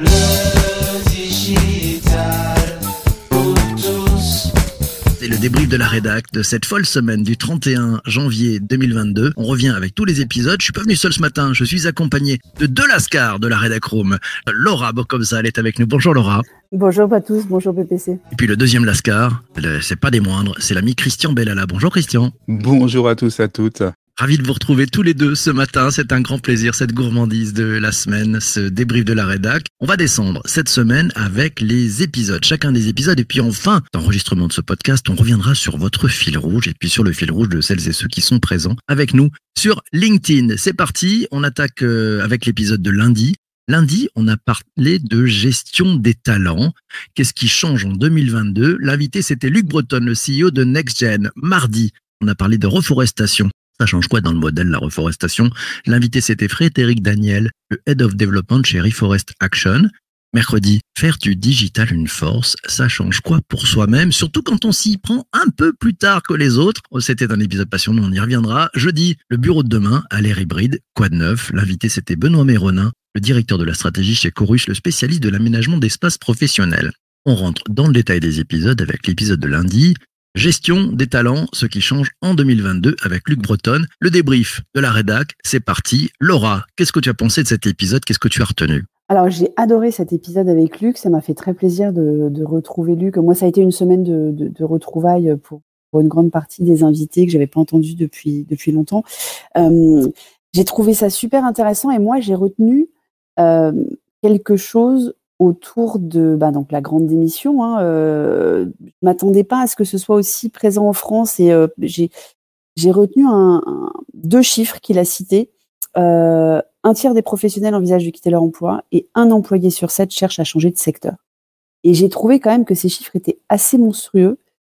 Le digital pour tous. C'est le débrief de la rédac de cette folle semaine du 31 janvier 2022. On revient avec tous les épisodes. Je suis pas venu seul ce matin. Je suis accompagné de deux lascars de la rédac room. Laura Bocomza, elle est avec nous. Bonjour Laura. Bonjour à tous, bonjour PPC. Et puis le deuxième lascar, c'est pas des moindres, c'est l'ami Christian Bellala. Bonjour Christian. Bonjour à tous et à toutes. Ravi de vous retrouver tous les deux ce matin. C'est un grand plaisir, cette gourmandise de la semaine, ce débrief de la rédac. On va descendre cette semaine avec les épisodes, chacun des épisodes. Et puis enfin, d'enregistrement de ce podcast, on reviendra sur votre fil rouge et puis sur le fil rouge de celles et ceux qui sont présents avec nous sur LinkedIn. C'est parti. On attaque euh, avec l'épisode de lundi. Lundi, on a parlé de gestion des talents. Qu'est-ce qui change en 2022 L'invité, c'était Luc Breton, le CEO de NextGen. Mardi, on a parlé de reforestation. Ça change quoi dans le modèle, la reforestation? L'invité, c'était Frédéric Daniel, le Head of Development chez Reforest Action. Mercredi, faire du digital une force, ça change quoi pour soi-même, surtout quand on s'y prend un peu plus tard que les autres. Oh, C'était un épisode passionnant, on y reviendra. Jeudi, le bureau de demain à l'ère hybride, quoi de neuf? L'invité, c'était Benoît Méronin, le directeur de la stratégie chez Chorus, le spécialiste de l'aménagement d'espaces professionnels. On rentre dans le détail des épisodes avec l'épisode de lundi. Gestion des talents, ce qui change en 2022 avec Luc Breton. Le débrief de la rédac, c'est parti. Laura, qu'est-ce que tu as pensé de cet épisode? Qu'est-ce que tu as retenu? Alors j'ai adoré cet épisode avec Luc, ça m'a fait très plaisir de, retrouver Luc. Moi ça a été une semaine de, retrouvailles pour, une grande partie des invités que j'avais pas entendu depuis, depuis longtemps. Euh, j'ai trouvé ça super intéressant et moi j'ai retenu euh, quelque chose autour de bah, donc la grande démission. Hein, euh, je m'attendais pas à ce que ce soit aussi présent en France et euh, j'ai retenu deux chiffres qu'il a cités. Euh, un tiers des professionnels envisagent de quitter leur emploi et un employé sur sept cherche à changer de secteur. Et j'ai trouvé quand même que ces chiffres étaient assez monstrueux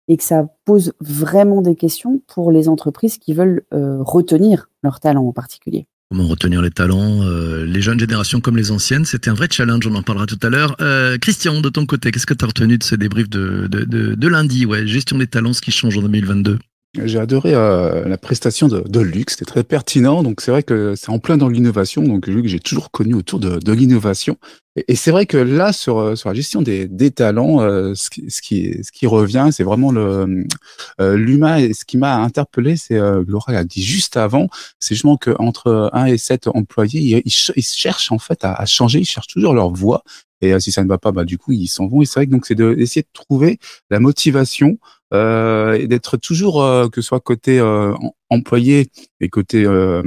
et que ça pose vraiment des questions pour les entreprises qui veulent euh, retenir leurs talents en particulier. Comment retenir les talents euh, Les jeunes générations comme les anciennes, c'était un vrai challenge, on en parlera tout à l'heure. Euh, Christian, de ton côté, qu'est-ce que tu as retenu de ce débrief de, de, de, de lundi? Ouais, Gestion des talents, ce qui change en 2022 J'ai adoré euh, la prestation de, de Luc, c'était très pertinent. Donc c'est vrai que c'est en plein dans l'innovation. Donc Luc, j'ai toujours connu autour de, de l'innovation. Et, c'est vrai que là, sur, euh, sur la gestion des, des talents, euh, ce, qui, ce, qui, ce qui revient, c'est vraiment le euh, l'humain. Et ce qui m'a interpellé, c'est euh, Laura l'a dit juste avant, c'est justement qu'entre 1 et 7 employés, ils, ils cherchent en fait à, à changer, ils cherchent toujours leur voie. Et euh, si ça ne va pas, bah du coup ils s'en vont. Et c'est vrai que donc c'est de- d'essayer de trouver la motivation euh, et d'être toujours euh, que ce soit côté euh, em- employé et côté euh,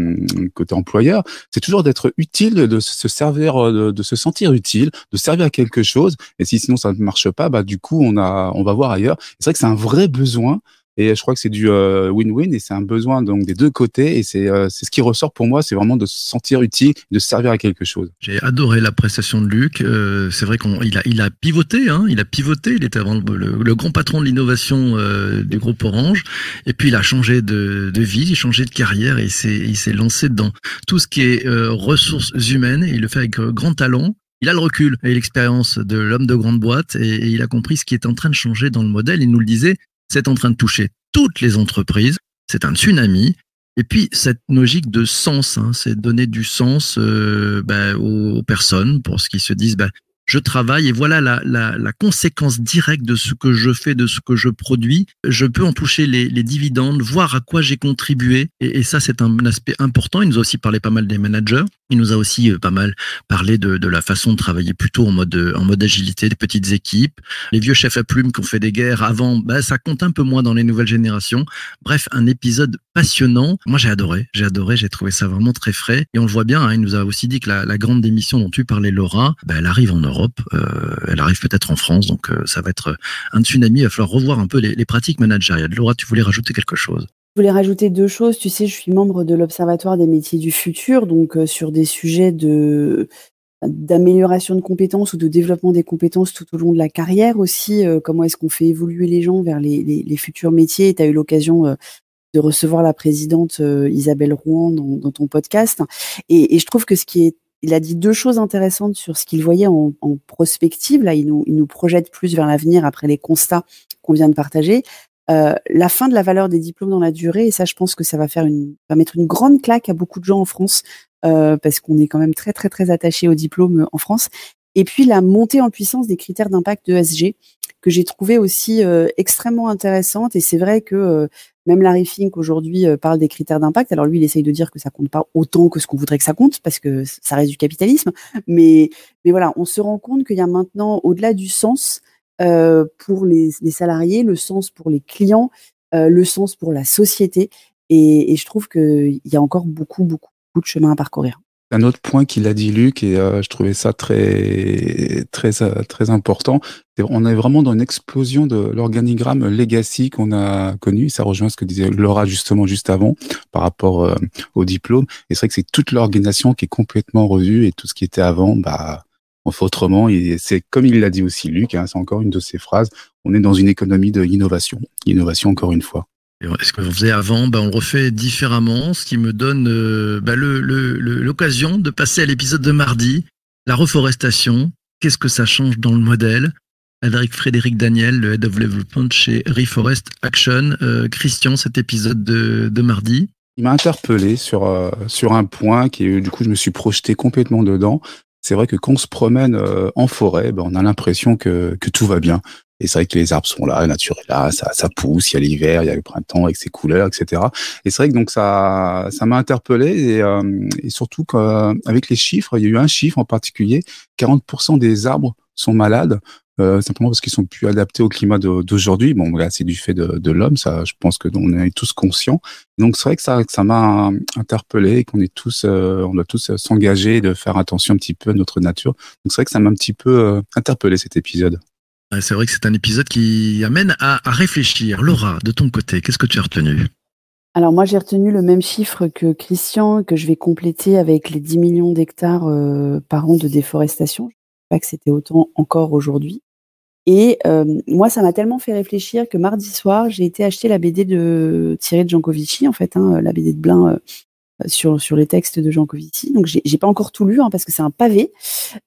côté employeur, c'est toujours d'être utile, de se servir, euh, de, de se sentir utile, de servir à quelque chose. Et si sinon ça ne marche pas, bah du coup on a on va voir ailleurs. C'est vrai que c'est un vrai besoin. Et je crois que c'est du euh, win-win et c'est un besoin donc des deux côtés et c'est euh, c'est ce qui ressort pour moi, c'est vraiment de se sentir utile, de se servir à quelque chose. J'ai adoré la prestation de Luc. Euh, c'est vrai qu'il a, il a pivoté, hein, il a pivoté. Il était avant le, le- grand patron de l'innovation euh, du groupe Orange. Et puis il a changé de, de vie, il a changé de carrière et il s'est, lancé dans tout ce qui est euh, ressources humaines. Et il le fait avec euh, grand talent. Il a le recul et l'expérience de l'homme de grande boîte et il a compris ce qui est en train de changer dans le modèle. Il nous le disait, c'est en train de toucher toutes les entreprises. C'est un tsunami. Et puis cette logique de sens, hein, c'est donner du sens euh, bah, aux, personnes pour ce qu'ils se disent. Bah, je travaille et voilà la, conséquence directe de ce que je fais, de ce que je produis. Je peux en toucher les, les dividendes, voir à quoi j'ai contribué. Et, et ça, c'est un aspect important. Il nous a aussi parlé pas mal des managers. Il nous a aussi euh, pas mal parlé de, de la façon de travailler plutôt en mode, euh, en mode agilité, des petites équipes. Les vieux chefs à plumes qui ont fait des guerres avant, bah, ça compte un peu moins dans les nouvelles générations. Bref, un épisode passionnant. Moi, j'ai adoré. J'ai adoré. J'ai trouvé ça vraiment très frais. Et on le voit bien. Hein, il nous a aussi dit que la, la grande démission dont tu parlais, Laura, bah, elle arrive en Europe. Euh, elle arrive peut-être en France. Donc, euh, ça va être un tsunami. Il va falloir revoir un peu les, les pratiques managériales. Laura, tu voulais rajouter quelque chose? Je voulais rajouter deux choses. Tu sais, je suis membre de l'Observatoire des métiers du futur, donc euh, sur des sujets de d'amélioration de compétences ou de développement des compétences tout au long de la carrière aussi. euh, comment est-ce qu'on fait évoluer les gens vers les, futurs métiers Tu as eu l'occasion euh, de recevoir la présidente Isabelle Rouen dans, ton podcast. Et, et je trouve que ce qui est il a dit deux choses intéressantes sur ce qu'il voyait en, en prospective. Là, il nous, il nous projette plus vers l'avenir après les constats qu'on vient de partager. Euh, la fin de la valeur des diplômes dans la durée, et ça, je pense que ça va faire une, va mettre une grande claque à beaucoup de gens en France, euh, parce qu'on est quand même très, très, très attaché aux diplômes en France. Et puis la montée en puissance des critères d'impact ESG que j'ai trouvé aussi extrêmement intéressante. Et c'est vrai que même Larry Fink aujourd'hui parle des critères d'impact. Alors lui, il essaye de dire que ça compte pas autant que ce qu'on voudrait que ça compte, parce que ça reste du capitalisme. Mais, mais voilà, on se rend compte qu'il y a maintenant, au-delà du sens pour les, salariés, le sens pour les clients, le sens pour la société. Et, je trouve qu'il y a encore beaucoup, beaucoup, beaucoup de chemin à parcourir. Un autre point qu'il a dit Luc et euh, je trouvais ça très très euh, très important. On est vraiment dans une explosion de l'organigramme legacy qu'on a connu. Ça rejoint ce que disait Laura justement juste avant par rapport euh, au diplôme. Et c'est vrai que c'est toute l'organisation qui est complètement revue et tout ce qui était avant, bah on fait autrement. Et c'est comme il l'a dit aussi Luc. Hein, c'est encore une de ses phrases. On est dans une économie de l'innovation. Innovation encore une fois. Ce qu'on faisait avant, bah, on le refait différemment, ce qui me donne euh, bah, l'occasion de passer à l'épisode de mardi, la reforestation. Qu'est-ce que ça change dans le modèle? Avec Frédéric Daniel, le Head of Development chez Reforest Action. Euh, Christian, cet épisode de, mardi. Il m'a interpellé sur, euh, sur un point qui, du coup, je me suis projeté complètement dedans. C'est vrai que quand on se promène en forêt, bah, on a l'impression que, que tout va bien. Et c'est vrai que les arbres sont là, la nature est là, ça, ça pousse, il y a l'hiver, il y a le printemps avec ses couleurs, etc. Et c'est vrai que donc ça, ça m'a interpellé et, euh, et surtout qu'avec les chiffres, il y a eu un chiffre en particulier, 40% des arbres sont malades. Euh, simplement parce qu'ils sont plus adaptés au climat d'aujourd'hui. Bon, là, c'est du fait de, de l'homme, ça, je pense que on est tous conscients. Donc, c'est vrai que ça, ça m'a interpellé et qu'on est tous, euh, on doit tous s'engager de faire attention un petit peu à notre nature. Donc, c'est vrai que ça m'a un petit peu euh, interpellé cet épisode. C'est vrai que c'est un épisode qui amène à, réfléchir. Laura, de ton côté, qu'est-ce que tu as retenu? Alors moi j'ai retenu le même chiffre que Christian que je vais compléter avec les 10 millions d'hectares euh, par an de déforestation. Pas que c'était autant encore aujourd'hui. Et euh, moi ça m'a tellement fait réfléchir que mardi soir j'ai été acheter la BD de Thierry de Jancovici en fait, hein, la BD de Blin euh, sur sur les textes de Jancovici. Donc j'ai pas encore tout lu hein, parce que c'est un pavé,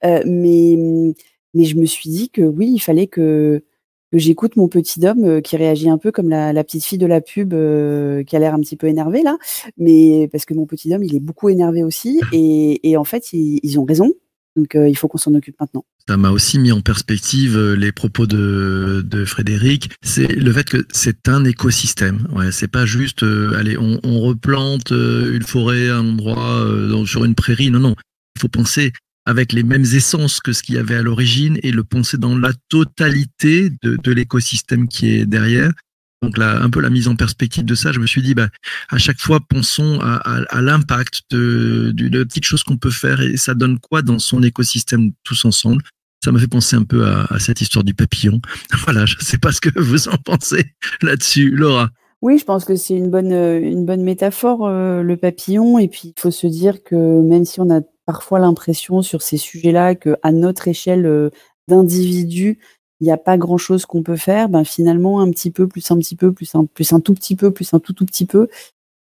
mais mais je me suis dit que oui, il fallait que, j'écoute mon petit homme euh, qui réagit un peu comme la, petite fille de la pub euh, qui a l'air un petit peu énervée là. Mais parce que mon petit homme, il est beaucoup énervé aussi. Et, en fait, ils, ont raison. Donc euh, il faut qu'on s'en occupe maintenant. Ça m'a aussi mis en perspective les propos de, Frédéric. C'est le fait que c'est un écosystème. Ouais, c'est pas juste allez, on, replante une forêt à un endroit sur une prairie. Non, non. Il faut penser avec les mêmes essences que ce qu'il y avait à l'origine et le penser dans la totalité de, l'écosystème qui est derrière. Donc là, un peu la mise en perspective de ça, je me suis dit, bah, à chaque fois, pensons à, l'impact de, petites choses qu'on peut faire et ça donne quoi dans son écosystème tous ensemble? Ça m'a fait penser un peu à, cette histoire du papillon. Voilà, je ne sais pas ce que vous en pensez là-dessus, Laura. Oui, je pense que c'est une bonne, une bonne métaphore, euh, le papillon. Et puis, il faut se dire que même si on a parfois l'impression sur ces sujets-là qu'à notre échelle euh, d'individu, il n'y a pas grand-chose qu'on peut faire. Ben finalement, un petit peu, plus un petit peu, plus un, plus un tout petit peu, plus un tout tout petit peu,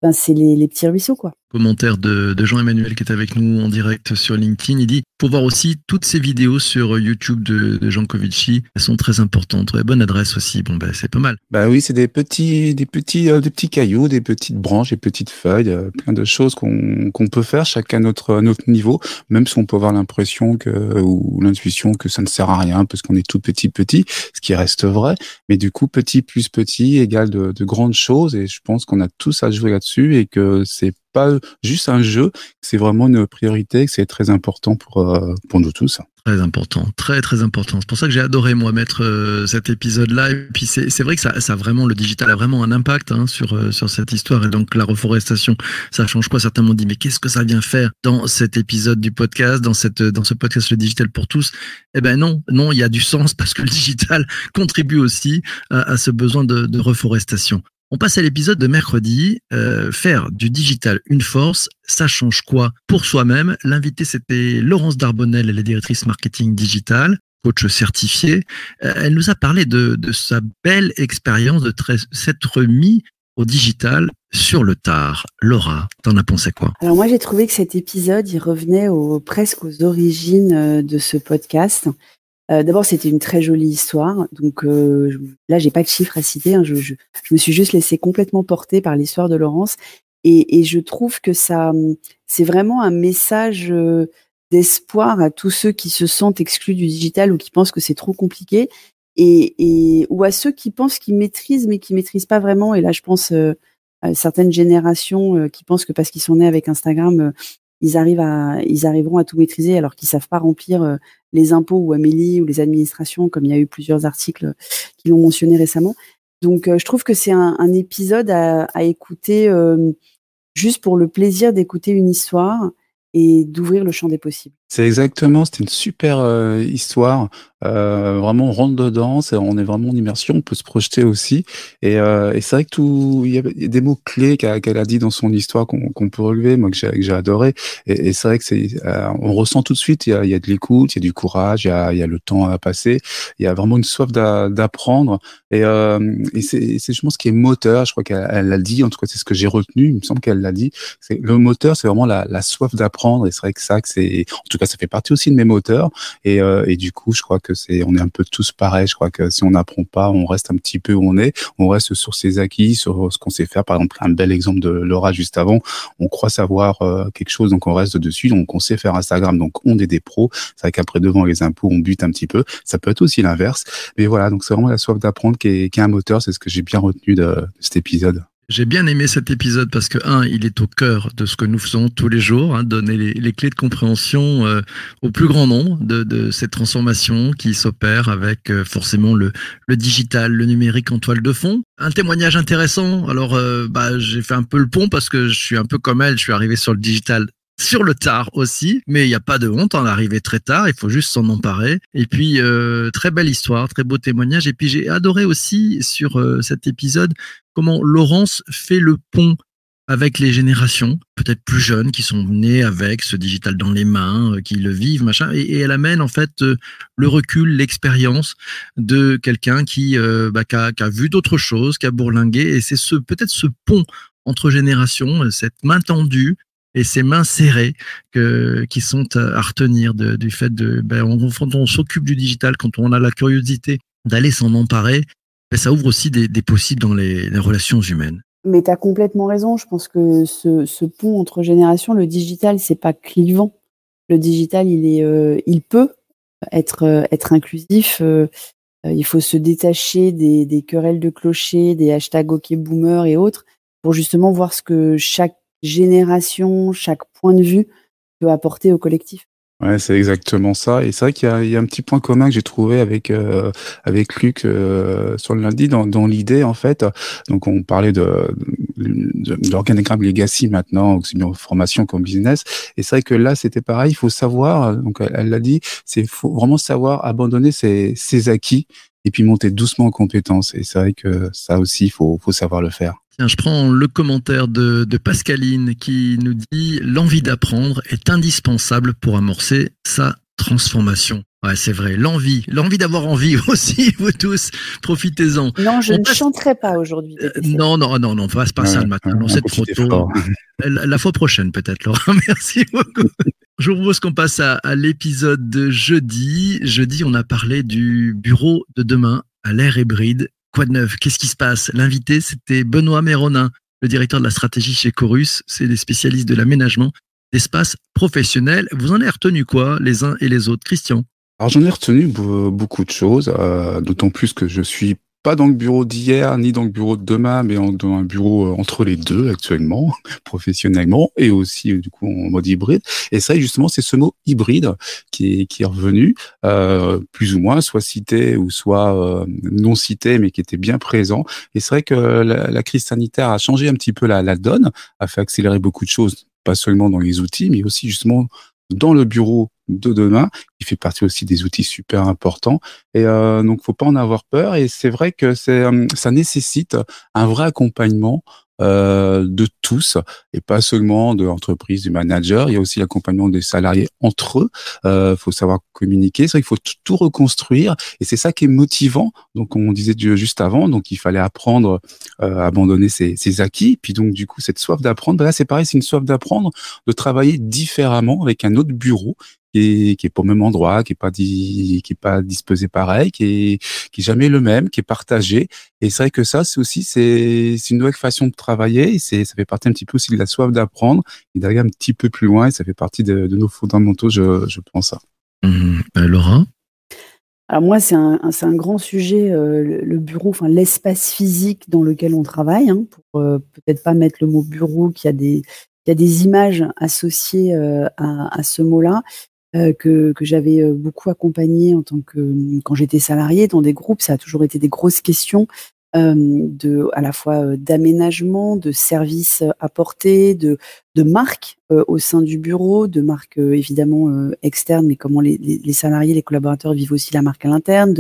ben c'est les, les petits ruisseaux, quoi commentaire de, Jean-Emmanuel qui est avec nous en direct sur LinkedIn. Il dit pour voir aussi toutes ces vidéos sur YouTube de, Jean Covici. Elles sont très importantes. bonne adresse aussi. Bon, ben, c'est pas mal. Bah oui, c'est des petits, des petits, euh, des petits cailloux, des petites branches, des petites feuilles, euh, plein de choses qu'on peut faire chacun à notre, notre niveau, même si on peut avoir l'impression que, ou l'intuition que ça ne sert à rien parce qu'on est tout petit, petit, ce qui reste vrai. Mais du coup, petit plus petit égale de, de grandes choses et je pense qu'on a tous à jouer là-dessus et que c'est pas juste un jeu, c'est vraiment une priorité, c'est très important pour, euh, pour nous tous. Très important, très très important. C'est pour ça que j'ai adoré moi mettre euh, cet épisode-là. Et puis c'est vrai que ça, ça vraiment le digital a vraiment un impact hein, sur euh, sur cette histoire. Et donc la reforestation, ça change quoi? Certains m'ont dit mais qu'est-ce que ça vient faire dans cet épisode du podcast, dans cette dans ce podcast le digital pour tous? Eh ben non, non, il y a du sens parce que le digital contribue aussi à, ce besoin de, de reforestation. On passe à l'épisode de mercredi. Euh, faire du digital une force, ça change quoi pour soi-même? L'invité, c'était Laurence Darbonnel, elle est directrice marketing digital, coach certifié. Euh, elle nous a parlé de, sa belle expérience de s'être mis au digital sur le tard. Laura, t'en as pensé quoi? Alors moi j'ai trouvé que cet épisode, il revenait presque aux origines euh, de ce podcast. Euh, d'abord, c'était une très jolie histoire. Donc euh, là, j'ai pas de chiffres à citer. Hein. Je, je, je, me suis juste laissé complètement porter par l'histoire de Laurence. Et, et, je trouve que ça, c'est vraiment un message euh, d'espoir à tous ceux qui se sentent exclus du digital ou qui pensent que c'est trop compliqué, et, et ou à ceux qui pensent qu'ils maîtrisent mais qui maîtrisent pas vraiment. Et là, je pense à certaines générations qui pensent que parce qu'ils sont nés avec Instagram, ils arrivent à, ils arriveront à tout maîtriser alors qu'ils savent pas remplir les impôts ou Amélie ou les administrations, comme il y a eu plusieurs articles qui l'ont mentionné récemment. Donc, je trouve que c'est un, épisode à écouter juste pour le plaisir d'écouter une histoire et d'ouvrir le champ des possibles. C'est exactement, c'était une super euh, histoire. Euh, vraiment, on rentre dedans, on est vraiment en immersion, on peut se projeter aussi. Et, euh, et c'est vrai que tout, il y, a des mots clés qu'elle a dit dans son histoire qu'on peut relever, moi que j'ai adoré. Et, c'est vrai que c'est, euh, on ressent tout de suite, il y a, y a de l'écoute, il y a du courage, il y a, y a le temps à passer, il y a vraiment une soif d'apprendre. Et, euh, et c'est justement ce qui est moteur. Je crois qu'elle l'a dit, en tout cas c'est ce que j'ai retenu. Il me semble qu'elle l'a dit. Le moteur, c'est vraiment la, la soif d'apprendre. Et c'est vrai que ça, que c'est, tout cas ça fait partie aussi de mes moteurs. Et, euh, et du coup, je crois que c'est, on est un peu tous pareils. Je crois que si on n'apprend pas, on reste un petit peu où on est. On reste sur ses acquis, sur ce qu'on sait faire. Par exemple, un bel exemple de Laura juste avant. On croit savoir euh, quelque chose, donc on reste dessus. Donc on sait faire Instagram, donc on est des pros. C'est vrai qu'après devant les impôts, on bute un petit peu. Ça peut être aussi l'inverse. Mais voilà, donc c'est vraiment la soif d'apprendre qui est, qui est un moteur. C'est ce que j'ai bien retenu de, de cet épisode. J'ai bien aimé cet épisode parce que, un, il est au cœur de ce que nous faisons tous les jours, hein, donner les, clés de compréhension euh, au plus grand nombre de, de cette transformation qui s'opère avec euh, forcément le, le, digital, le numérique en toile de fond. Un témoignage intéressant. Alors, euh, bah, j'ai fait un peu le pont parce que je suis un peu comme elle, je suis arrivé sur le digital sur le tard aussi, mais il n'y a pas de honte en arriver très tard, il faut juste s'en emparer. Et puis, euh, très belle histoire, très beau témoignage. Et puis, j'ai adoré aussi sur euh, cet épisode comment Laurence fait le pont avec les générations, peut-être plus jeunes, qui sont nées avec ce digital dans les mains, euh, qui le vivent, machin, et, elle amène en fait euh, le recul, l'expérience de quelqu'un qui, bah, qui, a, qui, a, vu d'autres choses, qui a bourlingué, et c'est ce peut-être ce pont entre générations, cette main tendue, et ces mains serrées qui sont à retenir du fait de ben, on, quand on s'occupe du digital, quand on a la curiosité d'aller s'en emparer, ben, ça ouvre aussi des, possibles dans les, relations humaines. Mais tu as complètement raison. Je pense que ce, pont entre générations, le digital, c'est pas clivant. Le digital, il est, euh, il peut être euh, être inclusif. Euh, il faut se détacher des, des, querelles de clocher, des hashtags OK boomer et autres, pour justement voir ce que chaque génération, chaque point de vue peut apporter au collectif. Ouais, c'est exactement ça. Et c'est vrai qu'il y, y a, un petit point commun que j'ai trouvé avec euh, avec Luc euh, sur le lundi dans, dans l'idée en fait. Donc on parlait de, de, de l'organigramme legacy maintenant, aussi bien formation qu'en business. Et c'est vrai que là c'était pareil. Il faut savoir. Donc elle l'a dit, c'est vraiment savoir abandonner ses, ses acquis et puis monter doucement en compétences. Et c'est vrai que ça aussi, il faut, faut savoir le faire. Tiens, je prends le commentaire de, de Pascaline qui nous dit l'envie d'apprendre est indispensable pour amorcer sa transformation. Ouais, c'est vrai. L'envie, l'envie d'avoir envie aussi, vous tous, profitez-en. Non, je On ne passe... chanterai pas aujourd'hui. Euh, non, non, non, non, passe pas ouais, ça le matin. Non, c'est trop tôt. La, la, fois prochaine, peut-être, Laura. Merci beaucoup. Je vous propose qu'on passe à, à l'épisode de jeudi. Jeudi, on a parlé du bureau de demain à l'ère hybride Quoi de neuf Qu'est-ce qui se passe? L'invité, c'était Benoît Méronin, le directeur de la stratégie chez Chorus. C'est des spécialistes de l'aménagement d'espaces professionnels. Vous en avez retenu quoi, les uns et les autres? Christian? Alors j'en ai retenu beaucoup de choses, euh, d'autant plus que je suis pas dans le bureau d'hier ni dans le bureau de demain, mais dans un bureau euh, entre les deux actuellement, professionnellement, et aussi du coup en mode hybride. Et ça, justement, c'est ce mot hybride qui est, qui est revenu, euh, plus ou moins, soit cité ou soit euh, non cité, mais qui était bien présent. Et c'est vrai que la, la, crise sanitaire a changé un petit peu la, la donne, a fait accélérer beaucoup de choses, pas seulement dans les outils, mais aussi justement dans le bureau de demain, qui fait partie aussi des outils super importants. Et euh, donc, faut pas en avoir peur. Et c'est vrai que c'est, ça nécessite un vrai accompagnement euh, de tous et pas seulement de l'entreprise, du manager. Il y a aussi l'accompagnement des salariés entre eux. Euh, faut savoir communiquer. C'est vrai qu'il faut tout reconstruire et c'est ça qui est motivant. Donc on disait juste avant, donc il fallait apprendre euh, à abandonner ses, acquis. Puis donc du coup cette soif d'apprendre, ben là c'est pareil, c'est une soif d'apprendre, de travailler différemment avec un autre bureau qui est, qui est pas au même endroit, qui est pas dit, qui est pas disposé pareil, qui est, qui est jamais le même, qui est partagé. Et c'est vrai que ça, c'est aussi, c'est, c'est une nouvelle façon de travailler. Et c'est, ça fait partie un petit peu aussi de la soif d'apprendre et d'aller un petit peu plus loin. Et ça fait partie de, de nos fondamentaux, je, je pense ça. Mmh. Euh, Laura? Alors moi, c'est un, un- c'est un grand sujet, euh, le, le bureau, enfin l'espace physique dans lequel on travaille. hein, pour euh, peut-être pas mettre le mot bureau, qui a des, il y a des images associées euh, à, à ce mot-là que, que j'avais euh, beaucoup accompagné en tant que quand j'étais salariée dans des groupes. Ça a toujours été des grosses questions euh, de à la fois euh, d'aménagement, de services euh, apportés, de de marques euh, au sein du bureau, de marques euh, évidemment euh, externes, mais comment les, les, salariés, les collaborateurs vivent aussi la marque à l'interne,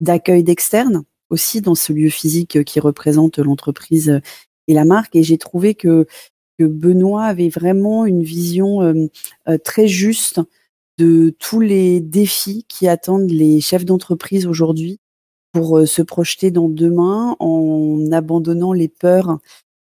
d'accueil d'externes aussi dans ce lieu physique euh, qui représente l'entreprise euh, et la marque. Et j'ai trouvé que Benoît avait vraiment une vision euh, euh, très juste de tous les défis qui attendent les chefs d'entreprise aujourd'hui pour euh, se projeter dans demain en abandonnant les peurs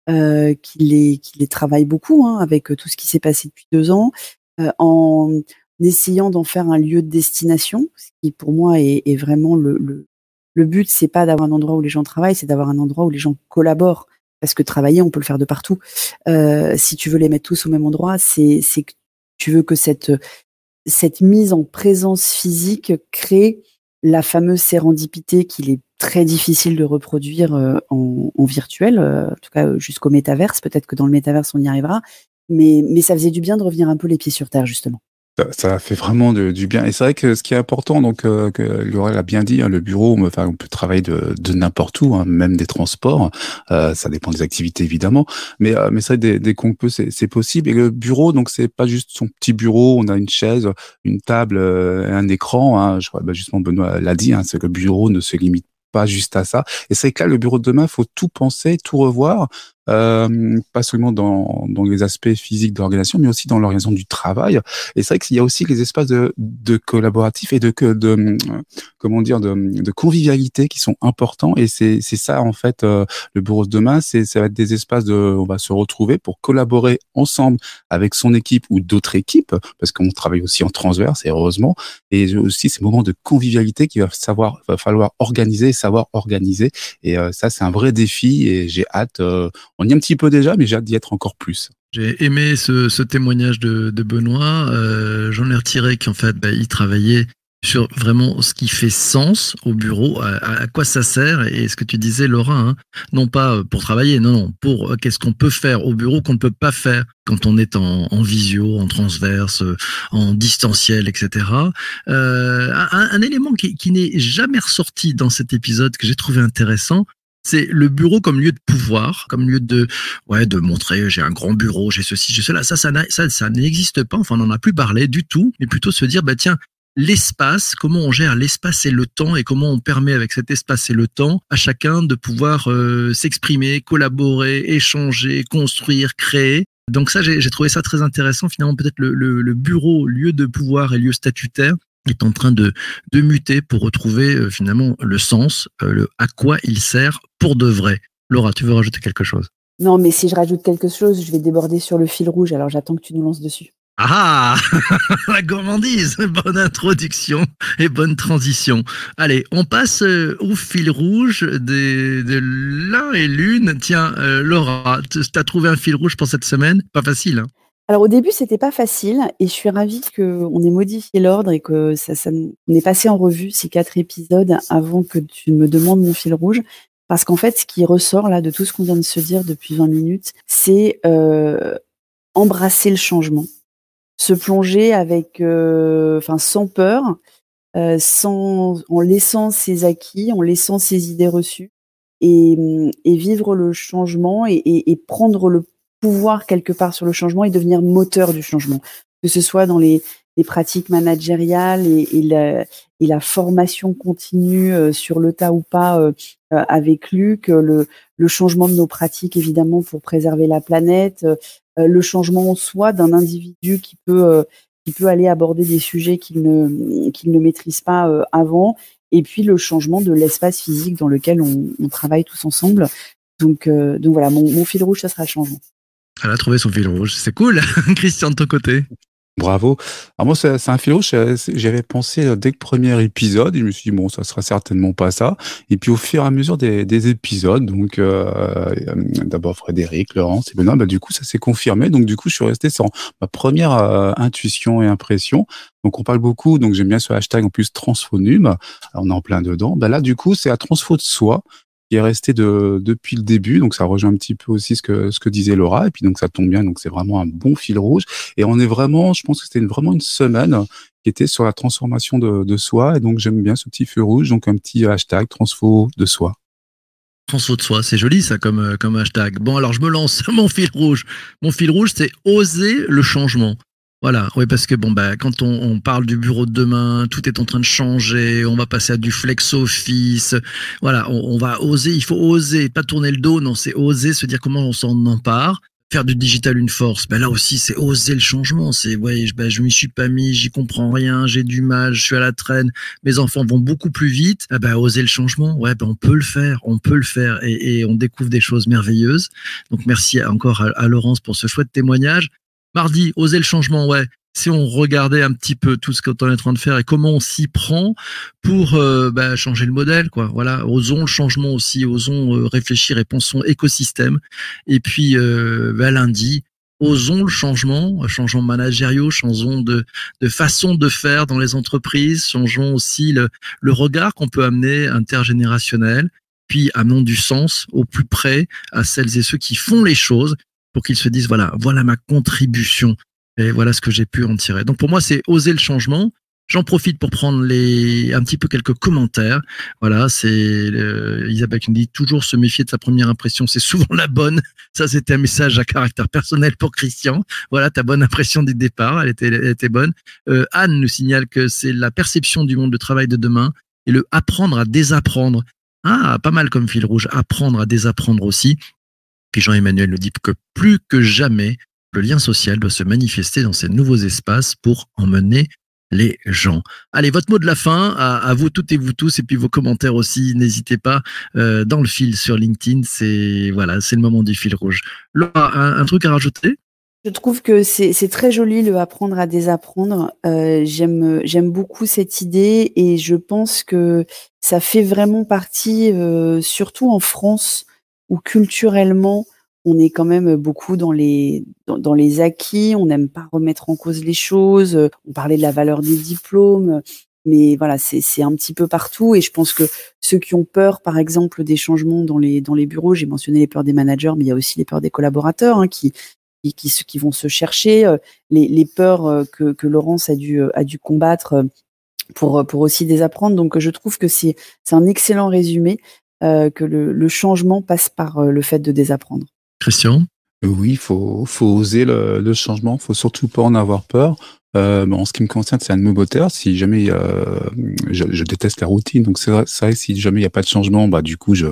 euh, qui, les, qui les travaillent beaucoup hein, avec euh, tout ce qui s'est passé depuis deux ans, euh, en essayant d'en faire un lieu de destination, ce qui pour moi est, est vraiment le, le, le but, c'est pas d'avoir un endroit où les gens travaillent, c'est d'avoir un endroit où les gens collaborent. Parce que travailler, on peut le faire de partout. Euh, si tu veux les mettre tous au même endroit, c'est c'est que tu veux que cette cette mise en présence physique crée la fameuse sérendipité qu'il est très difficile de reproduire euh, en, virtuel, euh, en tout cas euh, jusqu'au métaverse. Peut-être que dans le métaverse, on y arrivera. Mais, mais ça faisait du bien de revenir un peu les pieds sur terre, justement. Ça, fait vraiment du bien. Et c'est vrai que ce qui est important, donc, euh, que Laurel a bien dit, hein, le bureau, on, enfin, on peut travailler de, n'importe où, hein, même des transports. Euh, ça dépend des activités, évidemment. Mais, euh, mais c'est vrai, dès, dès qu'on peut, c'est c'est possible. Et le bureau, donc, c'est pas juste son petit bureau. On a une chaise, une table, euh, un écran. Hein, je crois, bah, justement, Benoît l'a dit, hein, c'est que le bureau ne se limite pas juste à ça. Et c'est que là, le bureau de demain, faut tout penser, tout revoir, euh, pas seulement dans, dans les aspects physiques de l'organisation, mais aussi dans l'organisation du travail. Et c'est vrai qu'il y a aussi les espaces de, de collaboratifs et de, que- de, euh, comment dire, de, de convivialité qui sont importants. Et c'est, ça, en fait, euh, le bureau de demain, c'est, ça va être des espaces de, on va se retrouver pour collaborer ensemble avec son équipe ou d'autres équipes, parce qu'on travaille aussi en transverse, et heureusement. Et aussi ces moments de convivialité qu'il va savoir, va falloir organiser, savoir organiser. Et euh, ça, c'est un vrai défi et j'ai hâte, euh, on y est un petit peu déjà, mais j'ai hâte d'y être encore plus. J'ai aimé ce, ce témoignage de, de Benoît. Euh, J'en ai retiré qu'en fait, bah, il travaillait sur vraiment ce qui fait sens au bureau, à, quoi ça sert, et ce que tu disais, Laura, hein, non pas pour travailler, non, non, pour euh, qu'est-ce qu'on peut faire au bureau qu'on ne peut pas faire quand on est en, en visio, en transverse, euh, en distanciel, etc. Euh, un, un élément qui, qui n'est jamais ressorti dans cet épisode que j'ai trouvé intéressant, c'est le bureau comme lieu de pouvoir, comme lieu de ouais, de montrer j'ai un grand bureau, j'ai ceci, j'ai cela. Ça, ça, ça, n'existe pas. Enfin, on n'en a plus parlé du tout, mais plutôt se dire bah tiens, l'espace, comment on gère l'espace et le temps et comment on permet avec cet espace et le temps à chacun de pouvoir euh, s'exprimer, collaborer, échanger, construire, créer. Donc ça, j'ai trouvé ça très intéressant. Finalement, peut-être le bureau, lieu de pouvoir et lieu statutaire est en train de, de muter pour retrouver euh, finalement le sens, euh, le à quoi il sert pour de vrai. Laura, tu veux rajouter quelque chose? Non, mais si je rajoute quelque chose, je vais déborder sur le fil rouge. Alors j'attends que tu nous lances dessus. Ah La gourmandise Bonne introduction et bonne transition. Allez, on passe euh, au fil rouge des- de l'un et l'une. Tiens, euh, Laura, tu as trouvé un fil rouge pour cette semaine? Pas facile, hein? Alors au début, c'était pas facile et je suis ravie qu'on ait modifié l'ordre et que ça, ça on ait passé en revue ces quatre épisodes avant que tu me demandes mon fil rouge. Parce qu'en fait, ce qui ressort là de tout ce qu'on vient de se dire depuis 20 minutes, c'est euh, embrasser le changement, se plonger avec, euh, enfin, sans peur, euh, sans, en laissant ses acquis, en laissant ses idées reçues, et, et vivre le changement et, et, et prendre le pouvoir quelque part sur le changement et devenir moteur du changement, que ce soit dans les, les pratiques managériales et, et, la, et la formation continue euh, sur le tas ou pas euh, euh, avec Luc, le, le changement de nos pratiques évidemment pour préserver la planète, le changement en soi d'un individu qui peut qui peut aller aborder des sujets qu'il ne qu'il ne maîtrise pas avant, et puis le changement de l'espace physique dans lequel on, on travaille tous ensemble. Donc euh, donc voilà, mon, mon fil rouge, ça sera le changement. Elle a trouvé son fil rouge. C'est cool Christian, de ton côté Bravo. Alors moi, c'est un fil rouge. J'avais pensé euh, dès le premier épisode, je me suis dit bon, ça sera certainement pas ça. Et puis au fur et à mesure des, des épisodes, donc euh, euh, d'abord Frédéric, Laurence et Benoît, bah, du coup ça s'est confirmé. Donc du coup, je suis resté sur ma première euh, intuition et impression. Donc on parle beaucoup, donc j'aime bien ce hashtag en plus transphonum. Alors, on est en plein dedans. Bah là, du coup, c'est la transfo de soi qui est resté de, depuis le début. Donc ça rejoint un petit peu aussi ce que, disait Laura. Et puis donc ça tombe bien. Donc c'est vraiment un bon fil rouge. Et on est vraiment, je pense que c'était vraiment une semaine qui était sur la transformation de, soi. Et donc j'aime bien ce petit feu rouge. Donc un petit hashtag transfo de soi. Transfo de soi, c'est joli ça comme, euh, comme hashtag. Bon, alors je me lance mon fil rouge. Mon fil rouge, c'est oser le changement. Voilà, oui, parce que bon, bah, quand on, on parle du bureau de demain, tout est en train de changer, on va passer à du flex office. Voilà, on, on va oser, il faut oser, pas tourner le dos, non, c'est oser se dire comment on s'en empare. Faire du digital une force, ben là aussi c'est oser le changement. C'est ouais, je, ben, je m'y suis pas mis, j'y comprends rien, j'ai du mal, je suis à la traîne, mes enfants vont beaucoup plus vite. Ben, oser le changement, ouais, ben, on peut le faire, on peut le faire et, et on découvre des choses merveilleuses. Donc merci encore à, à Laurence pour ce chouette témoignage. Mardi, oser le changement, ouais. Si on regardait un petit peu tout ce qu'on est en train de faire et comment on s'y prend pour euh, bah, changer le modèle, quoi. Voilà, osons le changement aussi, osons euh, réfléchir et pensons écosystème. Et puis euh, bah, lundi, osons le changement, changeons managériaux, changeons de, de façon de faire dans les entreprises, changeons aussi le, le regard qu'on peut amener intergénérationnel, puis amenons du sens au plus près à celles et ceux qui font les choses pour qu'ils se disent voilà, voilà ma contribution et voilà ce que j'ai pu en tirer. Donc pour moi, c'est oser le changement. J'en profite pour prendre les un petit peu quelques commentaires. Voilà, c'est euh, Isabelle qui nous dit toujours se méfier de sa première impression, c'est souvent la bonne. Ça, c'était un message à caractère personnel pour Christian. Voilà, ta bonne impression du départ, elle était, était bonne. Euh, Anne nous signale que c'est la perception du monde de travail de demain et le apprendre à désapprendre. Ah, pas mal comme fil rouge, apprendre à désapprendre aussi. Jean-Emmanuel nous dit que plus que jamais, le lien social doit se manifester dans ces nouveaux espaces pour emmener les gens. Allez, votre mot de la fin, à, vous toutes et vous tous, et puis vos commentaires aussi, n'hésitez pas euh, dans le fil sur LinkedIn, c'est voilà, c'est le moment du fil rouge. Laura, un, truc à rajouter? Je trouve que c'est très joli le apprendre à désapprendre. Euh, J'aime j'aime beaucoup cette idée et je pense que ça fait vraiment partie, euh, surtout en France, où culturellement on est quand même beaucoup dans les dans, les acquis. On n'aime pas remettre en cause les choses. On parlait de la valeur des diplômes. Mais voilà, c'est un petit peu partout et je pense que ceux qui ont peur, par exemple, des changements dans les dans les bureaux, j'ai mentionné les peurs des managers, mais il y a aussi les peurs des collaborateurs hein, qui qui, qui, vont se chercher, euh, les, les peurs euh, que, que Laurence a dû, euh, a dû combattre pour, pour aussi désapprendre. Donc, je trouve que c'est un excellent résumé, que le, le changement passe par euh, le fait de désapprendre. Christian? Oui, il faut, faut oser le, le changement. faut surtout pas en avoir peur. Euh, bon, en ce qui me concerne, c'est un de mes moteurs. Si jamais euh, je, je déteste la routine, donc c'est vrai, c'est vrai que si jamais il n'y a pas de changement, bah du coup je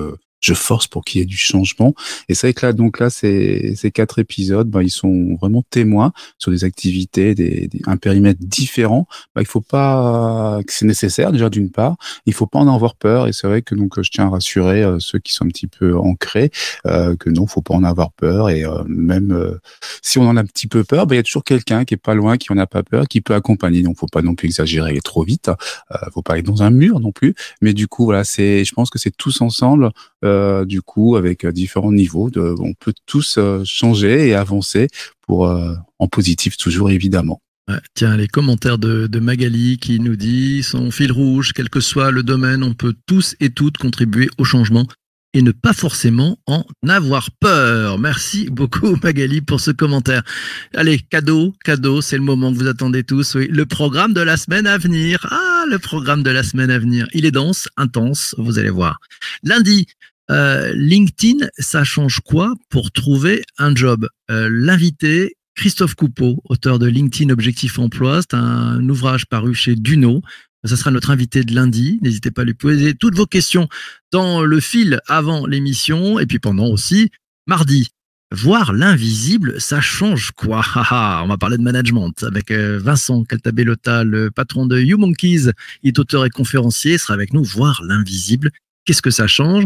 je force pour qu'il y ait du changement. Et c'est vrai que là, donc là, ces, ces quatre épisodes, bah, ils sont vraiment témoins sur des activités, des, des- un périmètre différent. Bah, il faut pas c'est nécessaire déjà d'une part. Il faut pas en avoir peur. Et c'est vrai que donc je tiens à rassurer euh, ceux qui sont un petit peu ancrés euh, que non, faut pas en avoir peur. Et euh, même euh, si on en a un petit peu peur, bah, il y a toujours quelqu'un qui est pas loin, qui en a pas peur, qui peut accompagner. Donc faut pas non plus exagérer trop vite. Euh, faut pas aller dans un mur non plus. Mais du coup, voilà, c'est, je pense que c'est tous ensemble, euh, du coup, avec euh, différents niveaux. On peut tous euh, changer et avancer pour en positif toujours évidemment. Tiens, les commentaires de, de Magali qui nous dit son fil rouge, quel que soit le domaine, on peut tous et toutes contribuer au changement et ne pas forcément en avoir peur. Merci beaucoup Magali pour ce commentaire. Allez, cadeau, cadeau, c'est le moment que vous attendez tous. Oui, le programme de la semaine à venir. Ah, le programme de la semaine à venir. Il est dense, intense, vous allez voir. Lundi, euh, LinkedIn, ça change quoi pour trouver un job? Euh, L'invité, Christophe Coupeau, auteur de LinkedIn Objectif Emploi, c'est un ouvrage paru chez Duno. Ça sera notre invité de lundi. N'hésitez pas à lui poser toutes vos questions dans le fil avant l'émission et puis pendant aussi mardi. Voir l'invisible, ça change quoi? Ah ah, On va parler de management avec euh, Vincent Caltabellota, le patron de You Monkeys. Il est auteur et conférencier, sera avec nous. Voir l'invisible, qu'est-ce que ça change?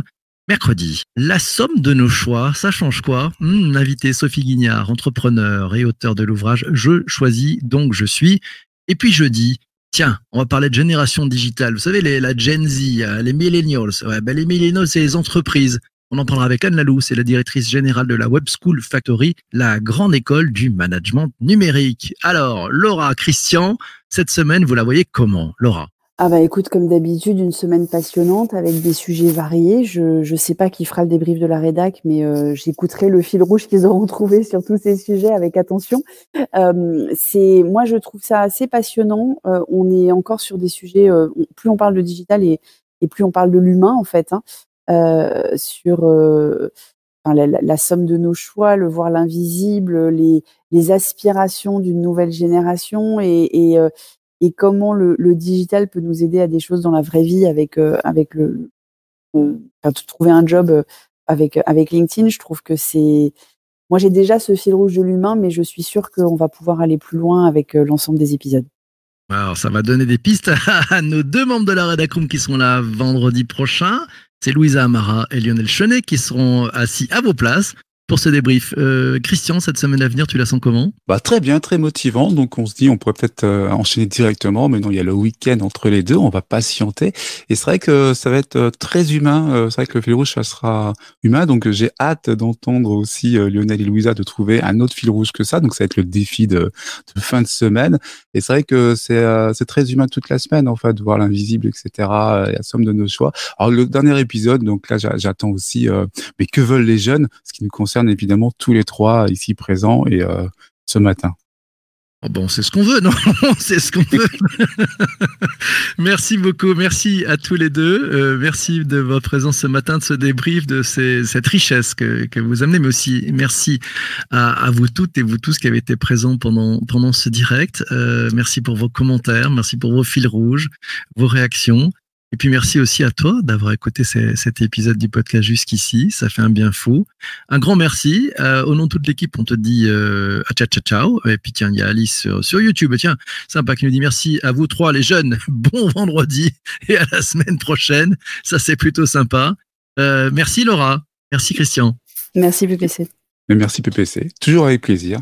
Mercredi, la somme de nos choix, ça change quoi? Hmm, Invité Sophie Guignard, entrepreneur et auteur de l'ouvrage Je choisis donc je suis. Et puis jeudi, tiens, on va parler de génération digitale. Vous savez, la Gen Z, euh, les millennials. Ben les millennials, c'est les entreprises. On en parlera avec Anne Lalou, c'est la directrice générale de la Web School Factory, la grande école du management numérique. Alors, Laura, Christian, cette semaine, vous la voyez comment, Laura ah bah écoute, comme d'habitude, une semaine passionnante avec des sujets variés. Je je sais pas qui fera le débrief de la rédac, mais euh, j'écouterai le fil rouge qu'ils auront trouvé sur tous ces sujets avec attention. Euh, c'est moi je trouve ça assez passionnant. Euh, on est encore sur des sujets. plus on parle de digital et, et plus on parle de l'humain en fait. Hein, sur la, la, somme de nos choix, le voir l'invisible, les, les aspirations d'une nouvelle génération et, et, et comment le, digital peut nous aider à des choses dans la vraie vie avec euh, avec le euh, trouver un job euh, avec avec LinkedIn je trouve que c'est moi j'ai déjà ce fil rouge de l'humain mais je suis sûre qu'on va pouvoir aller plus loin avec l'ensemble des épisodes. Alors ça va donner des pistes à nos deux membres de la rédaction qui seront là vendredi prochain. C'est Louisa Amara et Lionel Chenet qui seront assis à vos places pour ce débrief. Euh, Christian, cette semaine à venir, tu la sens comment? Bah, Très bien, très motivant. Donc on se dit on pourrait peut-être euh, enchaîner directement, mais non, il y a le week-end entre les deux, on va patienter. Et c'est vrai que ça va être euh, très humain. c'est vrai que le fil rouge, ça sera humain. Donc j'ai hâte d'entendre aussi Lionel et Louisa de trouver un autre fil rouge que ça. Donc ça va être le défi de, fin de semaine. Et c'est vrai que c'est c'est très humain toute la semaine, en fait, de voir l'invisible, etc. Et la somme de nos choix. Alors le dernier épisode, donc là j'attends aussi, mais que veulent les jeunes, ce qui nous concerne évidemment tous les trois ici présents et euh, ce matin. Oh bon, c'est ce qu'on veut, non? C'est ce qu'on veut. merci beaucoup, merci à tous les deux. Euh, merci de votre présence ce matin, de ce débrief, de cette richesse que, que, vous amenez, mais aussi merci à, vous toutes et vous tous qui avez été présents pendant, pendant ce direct. Euh, merci pour vos commentaires, merci pour vos fils rouges, vos réactions. Et puis merci aussi à toi d'avoir écouté cet épisode du podcast jusqu'ici. Ça fait un bien fou. Un grand merci. Euh, au nom de toute l'équipe, on te dit euh, ciao ciao ciao. Et puis tiens, il y a Alice sur, YouTube. Tiens, sympa qui nous dit merci à vous trois les jeunes. Bon vendredi et à la semaine prochaine. Ça c'est plutôt sympa. Euh, merci Laura. Merci Christian. Merci PPC. Merci PPC. Toujours avec plaisir.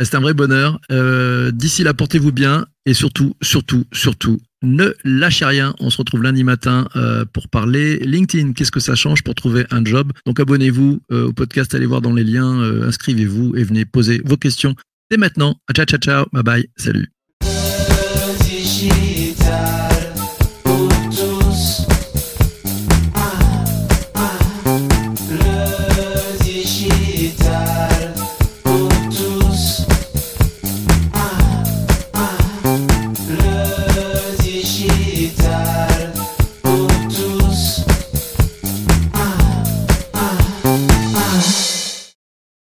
C'est un vrai bonheur. Euh, d'ici là, portez-vous bien et surtout, surtout, surtout, ne lâchez rien. On se retrouve lundi matin euh, pour parler LinkedIn. Qu'est-ce que ça change pour trouver un job? Donc abonnez-vous euh, au podcast, allez voir dans les liens, inscrivez-vous et venez poser vos questions dès maintenant. Ciao, ciao, ciao. Bye bye. Salut.